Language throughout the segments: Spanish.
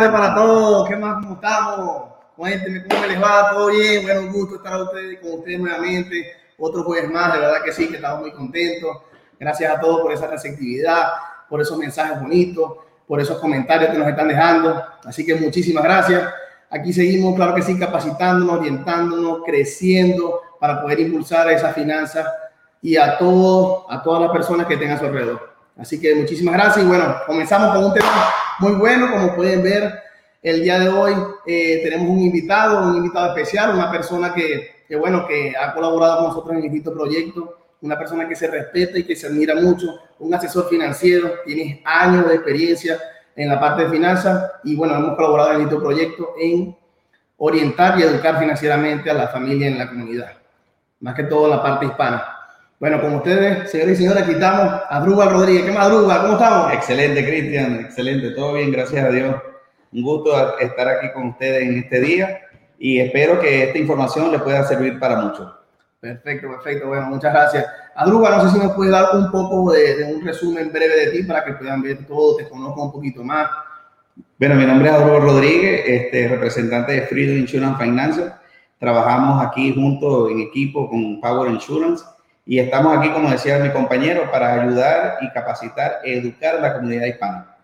tardes para todos. ¿Qué más? ¿Cómo estamos? Cuéntenme cómo les va. ¿Todo bien? Bueno, un gusto estar ustedes, con ustedes nuevamente. Otro jueves más, de verdad que sí, que estamos muy contentos. Gracias a todos por esa receptividad, por esos mensajes bonitos, por esos comentarios que nos están dejando. Así que muchísimas gracias. Aquí seguimos, claro que sí, capacitándonos, orientándonos, creciendo para poder impulsar esas finanzas y a todos, a todas las personas que tengan a su alrededor. Así que muchísimas gracias y bueno, comenzamos con un tema muy bueno, como pueden ver, el día de hoy eh, tenemos un invitado, un invitado especial, una persona que, que, bueno, que ha colaborado con nosotros en este proyecto, una persona que se respeta y que se admira mucho, un asesor financiero, tiene años de experiencia en la parte de finanzas y bueno, hemos colaborado en este proyecto en orientar y educar financieramente a la familia en la comunidad, más que todo en la parte hispana. Bueno, con ustedes, señores y señores, aquí estamos a Drugal Rodríguez. ¿Qué más, Drugal? ¿Cómo estamos? Excelente, Cristian, excelente. Todo bien, gracias a Dios. Un gusto estar aquí con ustedes en este día y espero que esta información les pueda servir para mucho. Perfecto, perfecto. Bueno, muchas gracias. Adruga, no sé si nos puedes dar un poco de, un resumen breve de ti para que puedan ver todo, te conozcan un poquito más. Bueno, mi nombre es Adruga Rodríguez, este, representante de Freedom Insurance Financial. Trabajamos aquí junto en equipo con Power Insurance y estamos aquí, como decía mi compañero, para ayudar y capacitar, educar a la comunidad hispana.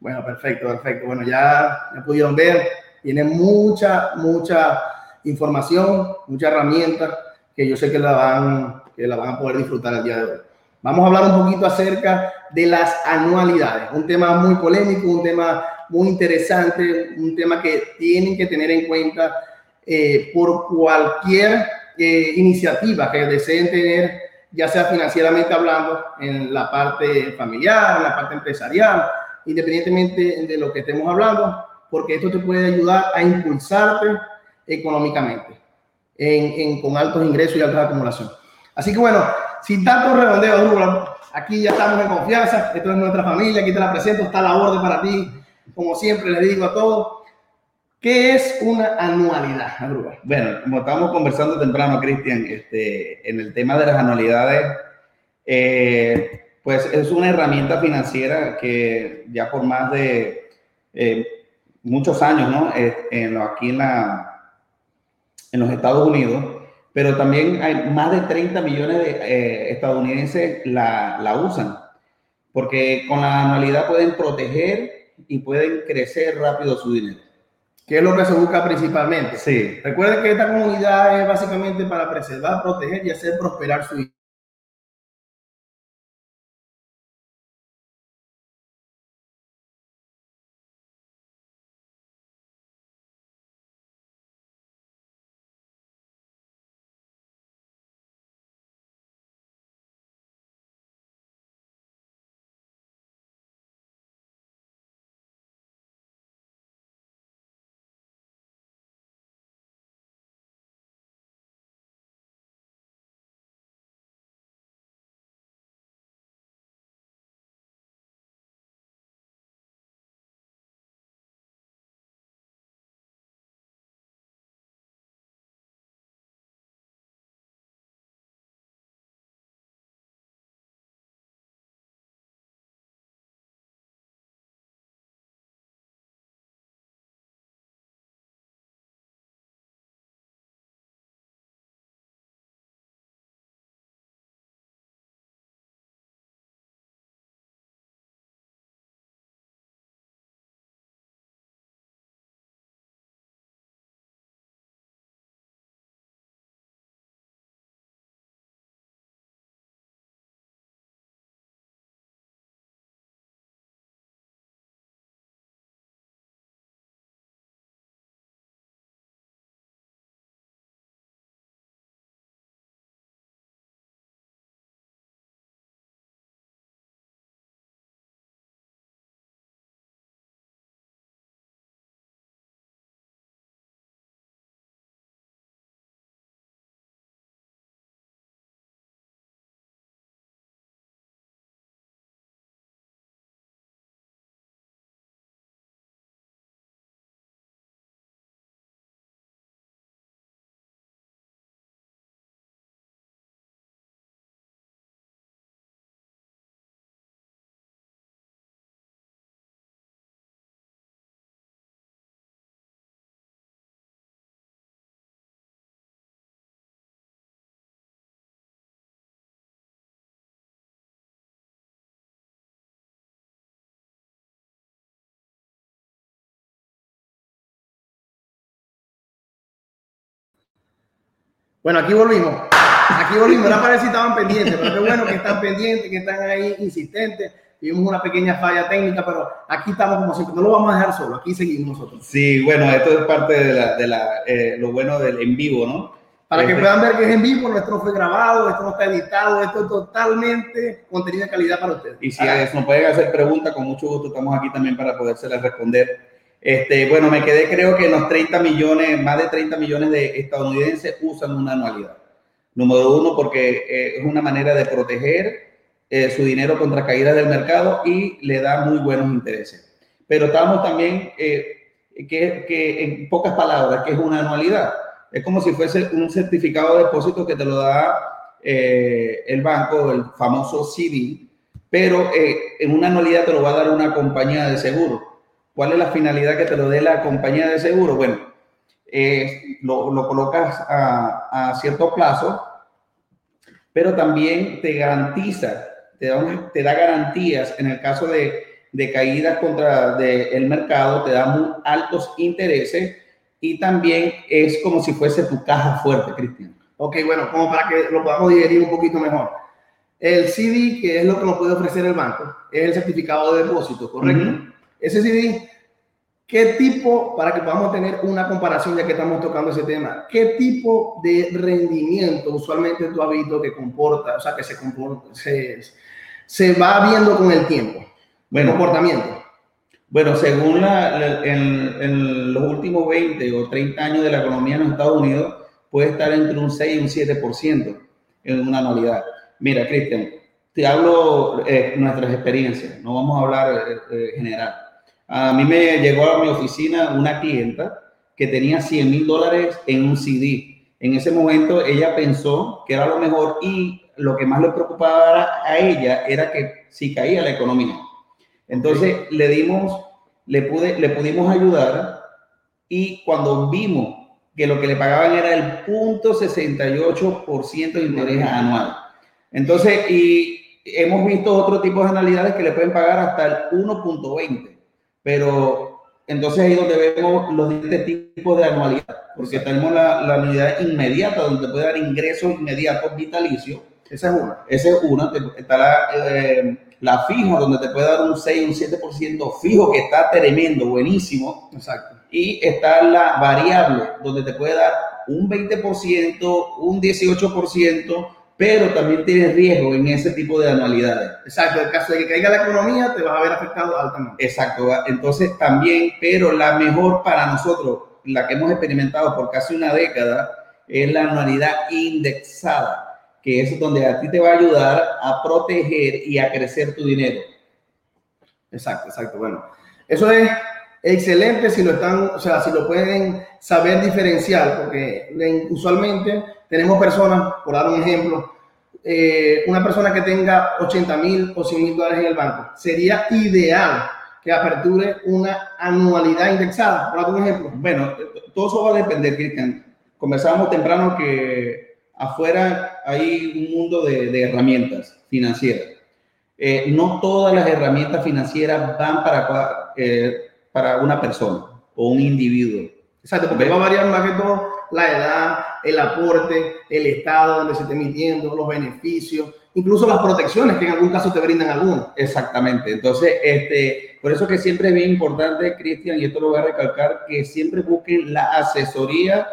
Bueno, perfecto, perfecto. Bueno, ya, ya pudieron ver, tiene mucha, mucha información, muchas herramientas que yo sé que la van, que la van a poder disfrutar el día de hoy. Vamos a hablar un poquito acerca de las anualidades, un tema muy polémico, un tema muy interesante, un tema que tienen que tener en cuenta eh, por cualquier eh, iniciativas que deseen tener, ya sea financieramente hablando, en la parte familiar, en la parte empresarial, independientemente de lo que estemos hablando, porque esto te puede ayudar a impulsarte económicamente en, con altos ingresos y alta acumulación. Así que bueno, sin tanto redondeo, aquí ya estamos en confianza, esto es nuestra familia, aquí te la presento, está la orden para ti, como siempre les digo a todos, ¿Qué es una anualidad, Bueno, como estábamos conversando temprano, Cristian, este, en el tema de las anualidades, eh, pues es una herramienta financiera que ya por más de eh, muchos años, ¿no? Aquí en los Estados Unidos, pero también hay más de 30 millones de eh, estadounidenses la, la usan, porque con la anualidad pueden proteger y pueden crecer rápido su dinero que es lo que se busca principalmente. Sí. Recuerden que esta comunidad es básicamente para preservar, proteger y hacer prosperar su Bueno, aquí volvimos. Aquí volvimos. Era para si estaban pendientes, pero qué bueno que están pendientes, que están ahí insistentes. Tuvimos una pequeña falla técnica, pero aquí estamos como siempre. No lo vamos a dejar solo. Aquí seguimos nosotros. Sí, bueno, esto es parte de, la, de la, eh, lo bueno del en vivo, ¿no? Para que puedan ver que es en vivo, nuestro fue grabado, esto no está editado, esto es totalmente contenido de calidad para ustedes. Y si nos pueden hacer preguntas, con mucho gusto estamos aquí también para podérselas responder. Este, bueno, me quedé creo que los 30 millones, más de 30 millones de estadounidenses usan una anualidad. Número uno, porque eh, es una manera de proteger eh, su dinero contra caídas del mercado y le da muy buenos intereses. Pero estamos también, eh, que, en pocas palabras, que es una anualidad es como si fuese un certificado de depósito que te lo da eh, el banco, el famoso CD, pero en una anualidad te lo va a dar una compañía de seguro. ¿Cuál es la finalidad que te lo dé la compañía de seguro? Bueno, eh, lo, lo, colocas a, a, cierto plazo, pero también te garantiza, te da, te da garantías en el caso de, de caídas contra de el mercado, te da muy altos intereses y también es como si fuese tu caja fuerte, Cristian. Ok, bueno, como para que lo podamos digerir un poquito mejor. El CD, que es lo que nos puede ofrecer el banco, es el certificado de depósito, ¿correcto? Ese CD, ¿qué tipo, para que podamos tener una comparación ya que estamos tocando ese tema, qué tipo de rendimiento usualmente tú has visto que comporta, o sea, que se, comporta, se, se va viendo con el tiempo? Bueno, comportamiento. Bueno, según la, en, los últimos 20 o 30 años de la economía en los Estados Unidos, puede estar entre un 6 y un 7% en una anualidad. Mira, Cristian, te hablo eh, nuestras experiencias, no vamos a hablar eh, eh, general. A mí me llegó a mi oficina una clienta que tenía 100 mil dólares en un CD. En ese momento ella pensó que era lo mejor y lo que más le preocupaba a ella era que si caía la economía. Entonces le dimos, le, pude, le pudimos ayudar y cuando vimos que lo que le pagaban era el punto 68% de interés anual. Entonces, y hemos visto otro tipo de anualidades que le pueden pagar hasta el 1.20, pero entonces ahí es donde vemos los diferentes tipos de anualidad, porque tenemos la, la anualidad inmediata, donde puede dar ingresos inmediatos vitalicios. Esa es una. Esa es una. Está la, eh, la fijo, donde te puede dar un 6, un 7% fijo, que está tremendo, buenísimo. Exacto. Y está la variable, donde te puede dar un 20%, un 18%, pero también tienes riesgo en ese tipo de anualidades. Exacto, en caso de que caiga la economía, te vas a ver afectado altamente. Exacto, entonces también, pero la mejor para nosotros, la que hemos experimentado por casi una década, es la anualidad indexada que es donde a ti te va a ayudar a proteger y a crecer tu dinero. Exacto, exacto. Bueno, eso es excelente si lo están, o sea, si lo pueden saber diferenciar, porque usualmente tenemos personas, por dar un ejemplo, eh, una persona que tenga 80 mil o 100 mil dólares en el banco, sería ideal que aperture una anualidad indexada, por dar un ejemplo. Bueno, todo eso va a depender, Cristian. Conversábamos temprano que afuera hay un mundo de, herramientas financieras. Eh, no todas las herramientas financieras van para, eh, para una persona o un individuo. Exacto, porque va a variar más que todo la edad, el aporte, el estado donde se esté emitiendo, los beneficios, incluso las protecciones que en algún caso te brindan algunos. Exactamente. Entonces, este, por eso que siempre es bien importante, Cristian, y esto lo voy a recalcar, que siempre busquen la asesoría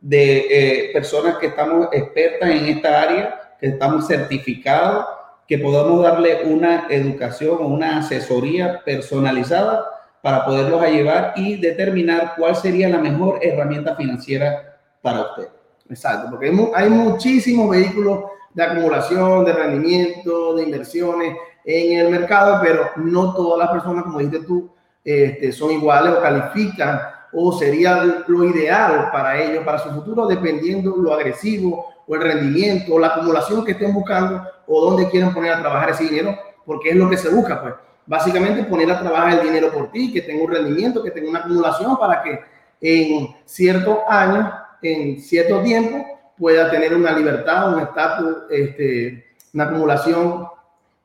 de eh, personas que estamos expertas en esta área, que estamos certificados, que podamos darle una educación o una asesoría personalizada para poderlos llevar y determinar cuál sería la mejor herramienta financiera para usted. Exacto, porque hay, muchísimos vehículos de acumulación, de rendimiento, de inversiones en el mercado, pero no todas las personas, como dijiste tú, este, son iguales o califican o sería lo ideal para ellos, para su futuro, dependiendo lo agresivo o el rendimiento o la acumulación que estén buscando o dónde quieren poner a trabajar ese dinero, porque es lo que se busca, pues. Básicamente poner a trabajar el dinero por ti, que tenga un rendimiento, que tenga una acumulación para que en ciertos años, en cierto tiempo, pueda tener una libertad, un estatus, este, una acumulación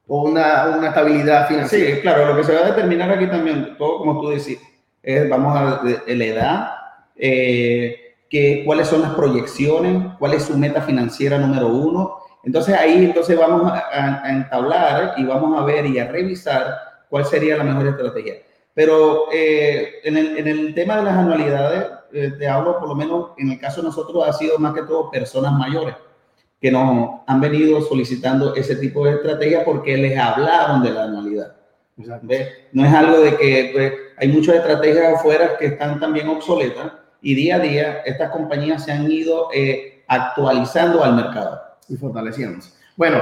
o una, una estabilidad financiera. Sí, claro, lo que se va a determinar aquí también, todo como tú decís, vamos a la edad, eh, que, cuáles son las proyecciones, cuál es su meta financiera número uno. Entonces ahí entonces vamos a, entablar y vamos a ver y a revisar cuál sería la mejor estrategia. Pero eh, en, el, en, el, tema de las anualidades, eh, te hablo por lo menos en el caso de nosotros ha sido más que todo personas mayores que nos han venido solicitando ese tipo de estrategia porque les hablaron de la anualidad. No es algo de que pues, hay muchas estrategias afuera que están también obsoletas y día a día estas compañías se han ido eh, actualizando al mercado. Y fortaleciéndose. Bueno,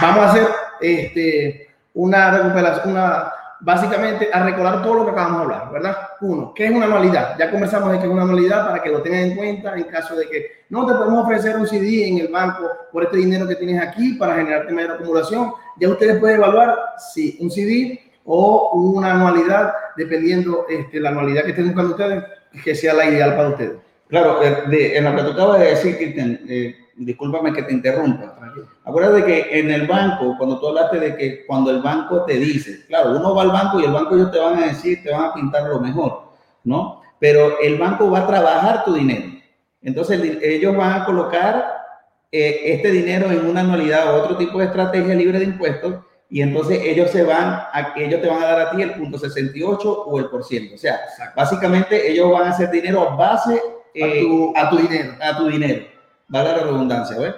vamos a hacer este, una recuperación, una, básicamente a recordar todo lo que acabamos de hablar, ¿verdad? Uno, ¿qué es una anualidad? Ya conversamos de qué es una anualidad para que lo tengan en cuenta en caso de que no te podemos ofrecer un CD en el banco por este dinero que tienes aquí para generarte mayor acumulación. Ya ustedes pueden evaluar si un CD o una anualidad, dependiendo este, la anualidad que estén buscando ustedes, que sea la ideal para ustedes. Claro, eh, de, en lo que tú acabas de decir, Cristian, eh, discúlpame que te interrumpa. Acuérdate que en el banco, cuando tú hablaste de que cuando el banco te dice, claro, uno va al banco y el banco ellos te van a decir, te van a pintar lo mejor, ¿no? Pero el banco va a trabajar tu dinero. Entonces ellos van a colocar eh, este dinero en una anualidad o otro tipo de estrategia libre de impuestos y entonces ellos se van a, ellos te van a dar a ti el punto 68 o el por ciento. O sea, básicamente ellos van a hacer dinero a base a, tu, eh, dinero. A tu dinero. Vale la redundancia, ¿ves?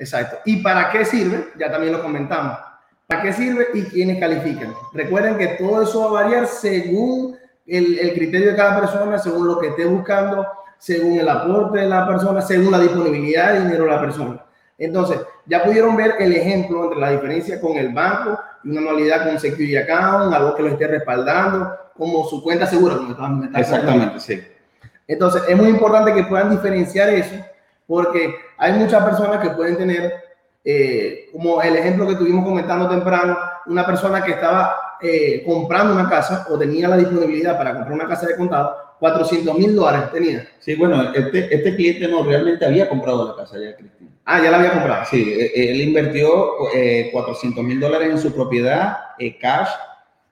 Exacto. ¿Y para qué sirve? Ya también lo comentamos. ¿Para qué sirve y quiénes califican? Recuerden que todo eso va a variar según el, el criterio de cada persona, según lo que esté buscando, según el aporte de la persona, según la disponibilidad de dinero de la persona. Entonces, ya pudieron ver el ejemplo entre la diferencia con el banco y una anualidad con Security Account, algo que lo esté respaldando, como su cuenta segura. Como Exactamente, sí. Entonces, es muy importante que puedan diferenciar eso, porque hay muchas personas que pueden tener, eh, como el ejemplo que tuvimos comentando temprano, una persona que estaba eh, comprando una casa o tenía la disponibilidad para comprar una casa de contado, 400 mil dólares tenía. Sí, bueno, este, este cliente no realmente había comprado la casa ya, Cristina. Ah, ya la había comprado. Sí, e, e, él invirtió 400 eh, mil dólares en su propiedad, eh, cash,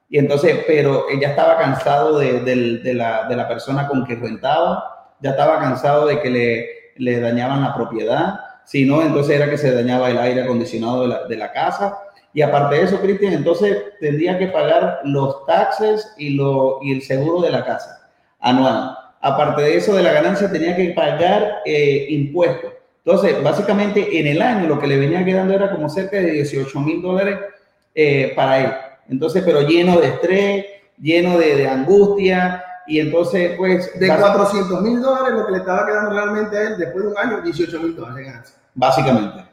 y entonces, pero ella estaba cansado de, de, la, de, la, persona con que rentaba, ya estaba cansado de que le, le dañaban la propiedad, si no, entonces era que se dañaba el aire acondicionado de la, de la casa. Y aparte de eso, Cristian, entonces tendría que pagar los taxes y, lo, y el seguro de la casa anual. Aparte de eso, de la ganancia tenía que pagar eh, impuestos. Entonces, básicamente en el año lo que le venía quedando era como cerca de 18 mil dólares eh, para él. Entonces, pero lleno de estrés, lleno de, angustia. Y entonces, pues... De 400 mil dólares lo que le estaba quedando realmente a él después de un año, 18 mil dólares de ganancia. Básicamente.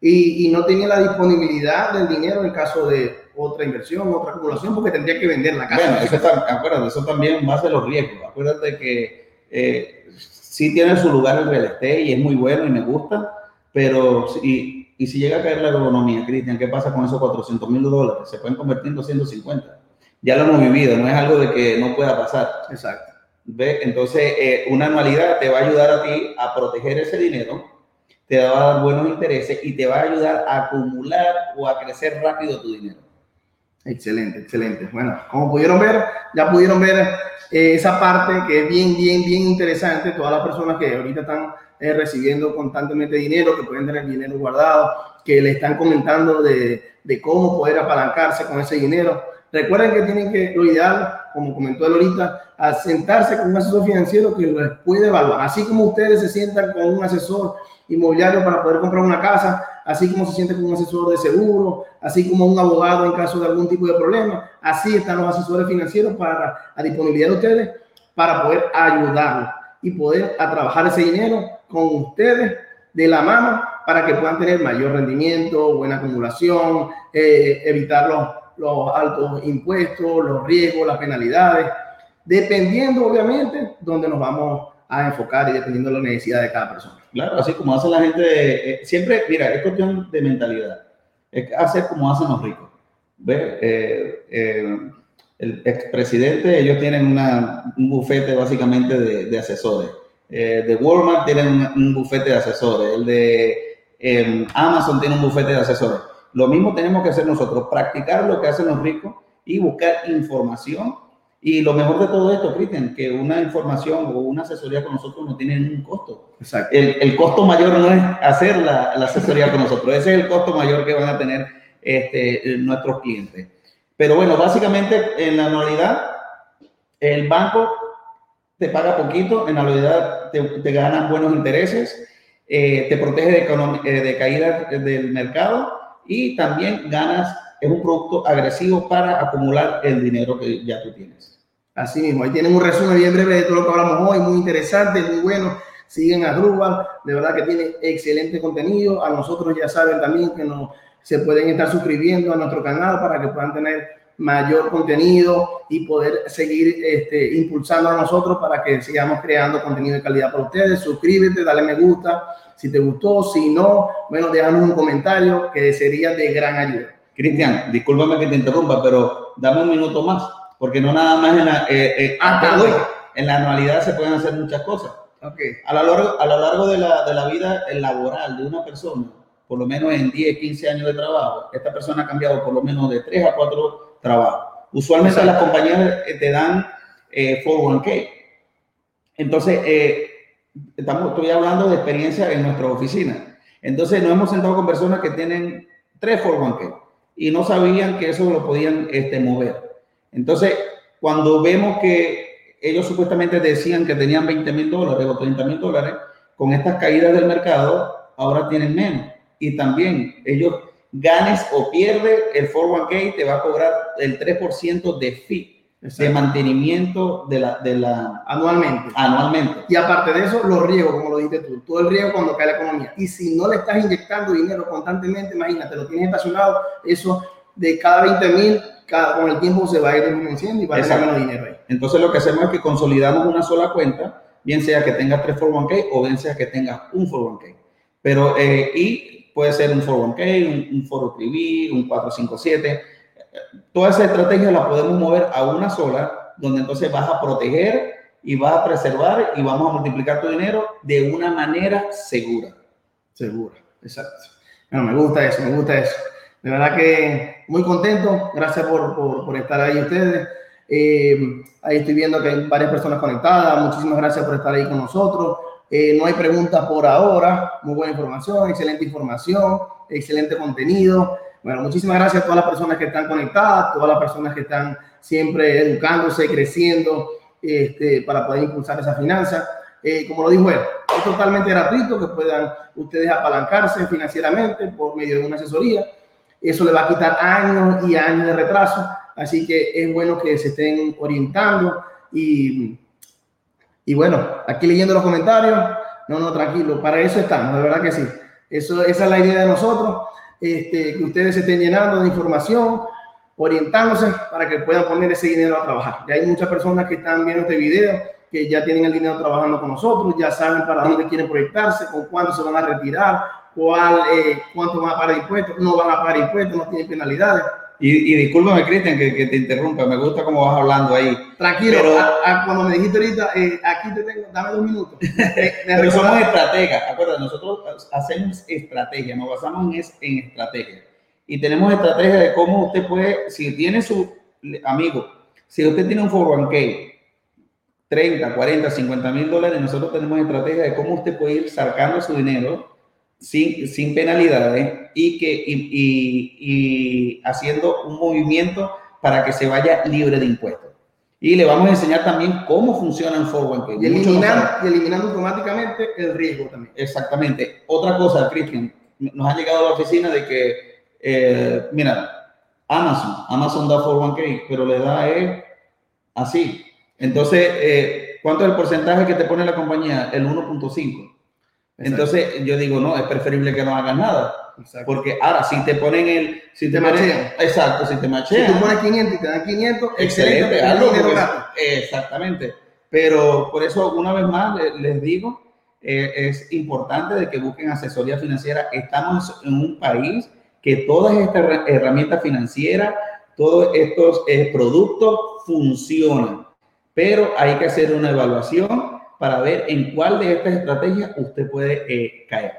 Y, y, no tenía la disponibilidad del dinero en caso de otra inversión, otra acumulación, porque tendría que vender la casa. Bueno, eso, está, acuérdate, eso también va a ser los riesgos. Acuérdate que eh, sí tiene su lugar el real estate y es muy bueno y me gusta, pero y, y si llega a caer la economía, Cristian, ¿qué pasa con esos 400 mil dólares? Se pueden convertir en 250. Ya lo hemos vivido, no es algo de que no pueda pasar. Exacto. ¿Ve? Entonces, eh, una anualidad te va a ayudar a ti a proteger ese dinero, te va a dar buenos intereses y te va a ayudar a acumular o a crecer rápido tu dinero. Excelente, excelente. Bueno, como pudieron ver, ya pudieron ver eh, esa parte que es bien, bien, bien interesante. Todas las personas que ahorita están eh, recibiendo constantemente dinero, que pueden tener dinero guardado, que le están comentando de, de, cómo poder apalancarse con ese dinero. Recuerden que tienen que, lo ideal, como comentó él ahorita, a sentarse con un asesor financiero que les puede evaluar. Así como ustedes se sientan con un asesor inmobiliario para poder comprar una casa, así como se siente con un asesor de seguro, así como un abogado en caso de algún tipo de problema, así están los asesores financieros para a disponibilidad de ustedes para poder ayudarlos y poder a trabajar ese dinero con ustedes de la mano para que puedan tener mayor rendimiento, buena acumulación, eh, evitar los, los altos impuestos, los riesgos, las penalidades, dependiendo obviamente dónde nos vamos a enfocar y dependiendo de la necesidad de cada persona. Claro, así como hace la gente, eh, siempre, mira, es cuestión de mentalidad, es hacer como hacen los ricos. ¿Ve? Eh, eh, el expresidente, ellos tienen un bufete básicamente de, asesores. de Walmart tienen un, bufete de asesores. El de em, Amazon tiene un bufete de asesores. Lo mismo tenemos que hacer nosotros, practicar lo que hacen los ricos y buscar información Y lo mejor de todo esto, Cristian, que una información o una asesoría con nosotros no tiene ningún costo. Exacto. El, el costo mayor no es hacer la, la, asesoría con nosotros, ese es el costo mayor que van a tener este, nuestros clientes. Pero bueno, básicamente en la anualidad, el banco te paga poquito, en la anualidad te, te ganan buenos intereses, eh, te protege de, eh, de caídas del mercado y también ganas, es un producto agresivo para acumular el dinero que ya tú tienes. Así mismo, ahí tienen un resumen bien breve de todo lo que hablamos hoy, muy interesante, muy bueno. Siguen a Drupal, de verdad que tiene excelente contenido. A nosotros ya saben también que nos, se pueden estar suscribiendo a nuestro canal para que puedan tener mayor contenido y poder seguir este, impulsando a nosotros para que sigamos creando contenido de calidad para ustedes. Suscríbete, dale me gusta si te gustó, si no, bueno, déjanos un comentario que sería de gran ayuda. Cristian, discúlpame que te interrumpa, pero dame un minuto más porque no nada más en la, eh, eh, ah, en la anualidad se pueden hacer muchas cosas. Okay. A, lo largo, a lo largo de la, de la vida laboral de una persona, por lo menos en 10, 15 años de trabajo, esta persona ha cambiado por lo menos de 3 a 4 trabajos. Usualmente Exacto. las compañías eh, te dan eh, 401k. Entonces, eh, estamos, estoy hablando de experiencia en nuestra oficina. Entonces, nos hemos sentado con personas que tienen 3 401k y no sabían que eso lo podían este, mover. Entonces, cuando vemos que ellos supuestamente decían que tenían 20 mil dólares o 30 mil dólares, con estas caídas del mercado, ahora tienen menos. Y también ellos ganes o pierdes, el 401k te va a cobrar el 3% de fee. de mantenimiento de la, de la anualmente. anualmente. Y aparte de eso, los riesgos, como lo dijiste tú, todo el riesgo cuando cae la economía. Y si no le estás inyectando dinero constantemente, imagínate, lo tienes estacionado, eso de cada 20 mil cada, con el tiempo se va a ir disminuyendo y va a tener menos dinero ahí. Entonces lo que hacemos es que consolidamos una sola cuenta, bien sea que tengas tres 401k o bien sea que tengas un 401k. Pero, eh, y puede ser un 401k, un, un 403b, un 457. Toda esa estrategia la podemos mover a una sola, donde entonces vas a proteger y vas a preservar y vamos a multiplicar tu dinero de una manera segura. Segura, exacto. Bueno, me gusta eso, me gusta eso. De verdad que muy contento. Gracias por, por, por estar ahí ustedes. Eh, ahí estoy viendo que hay varias personas conectadas. Muchísimas gracias por estar ahí con nosotros. Eh, no hay preguntas por ahora. Muy buena información, excelente información, excelente contenido. Bueno, muchísimas gracias a todas las personas que están conectadas, todas las personas que están siempre educándose, creciendo este, para poder impulsar esa finanza. Eh, como lo dijo él, es totalmente gratuito que puedan ustedes apalancarse financieramente por medio de una asesoría eso le va a quitar años y años de retraso. Así que es bueno que se estén orientando y, y bueno, aquí leyendo los comentarios, no, no, tranquilo, para eso estamos, de verdad que sí. Eso, esa es la idea de nosotros, este, que ustedes se estén llenando de información, orientándose para que puedan poner ese dinero a trabajar. Ya hay muchas personas que están viendo este video que ya tienen el dinero trabajando con nosotros, ya saben para dónde quieren proyectarse, con cuánto se van a retirar, cuál, eh, cuánto van a pagar impuestos, no van a pagar impuestos, no tienen penalidades. Y, y discúlpame, Cristian, que, que, te interrumpa, me gusta cómo vas hablando ahí. Tranquilo, pero, a, a, cuando me dijiste ahorita, eh, aquí te tengo, dame dos minutos. Pero somos estrategas, acuérdate, nosotros hacemos estrategia, nos basamos en, en estrategia. Y tenemos estrategia de cómo usted puede, si tiene su amigo, si usted tiene un 401k, 30, 40, 50 mil dólares, nosotros tenemos estrategia de cómo usted puede ir sacando su dinero sin, sin penalidades y, que, y, y, y haciendo un movimiento para que se vaya libre de impuestos. Y le vamos a enseñar también cómo funciona el forward Y, eliminar, y eliminando automáticamente el riesgo también. Exactamente. Otra cosa, Cristian, nos ha llegado a la oficina de que, eh, mira, Amazon, Amazon da 401k, pero le da eh, así. Entonces, eh, ¿cuánto es el porcentaje que te pone la compañía? El 1.5. Entonces yo digo, no, es preferible que no hagas nada. Exacto. Porque ahora, si te ponen el. Si te, te. Exacto, si te machean. Si tú pones 500 y te dan 500, excelente. excelente exactamente. Pero por eso, una vez más, les, les digo, eh, es importante de que busquen asesoría financiera. Estamos en un país que todas estas herramientas financieras, todos estos eh, productos funcionan, pero hay que hacer una evaluación para ver en cuál de estas estrategias usted puede eh, caer.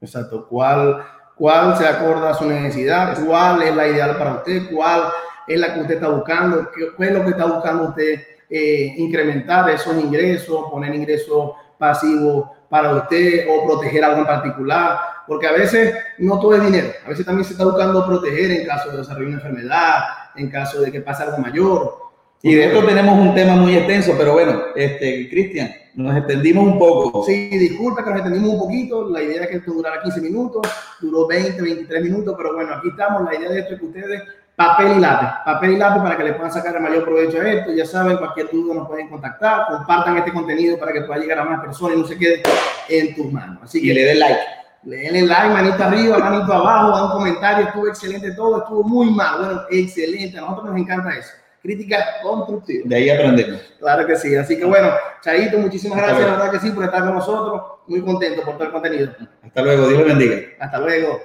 Exacto, cuál, cuál se acorda a su necesidad, cuál es la ideal para usted, cuál es la que usted está buscando, qué, es lo que está buscando usted eh, incrementar esos ingresos, poner ingresos pasivos para usted o proteger algo en particular, porque a veces no todo es dinero, a veces también se está buscando proteger en caso de desarrollar una enfermedad, en caso de que pase algo mayor. Y de esto tenemos un tema muy extenso, pero bueno, este, Cristian, nos extendimos un poco. Sí, disculpa que nos extendimos un poquito. La idea es que esto durara 15 minutos, duró 20, 23 minutos, pero bueno, aquí estamos. La idea de esto es que ustedes, papel y lápiz, papel y lápiz para que le puedan sacar el mayor provecho a esto. Ya saben, cualquier duda nos pueden contactar, compartan este contenido para que pueda llegar a más personas y no se quede en tus manos. Así que le den like. Le den like, manito arriba, manito abajo, da un comentario, estuvo excelente todo, estuvo muy mal. Bueno, excelente, a nosotros nos encanta eso crítica constructiva. De ahí aprendemos. Claro que sí. Así que bueno, Chaito, muchísimas gracias, la verdad que sí, por estar con nosotros. Muy contento por todo el contenido. Hasta luego, Dios le bendiga. Hasta luego.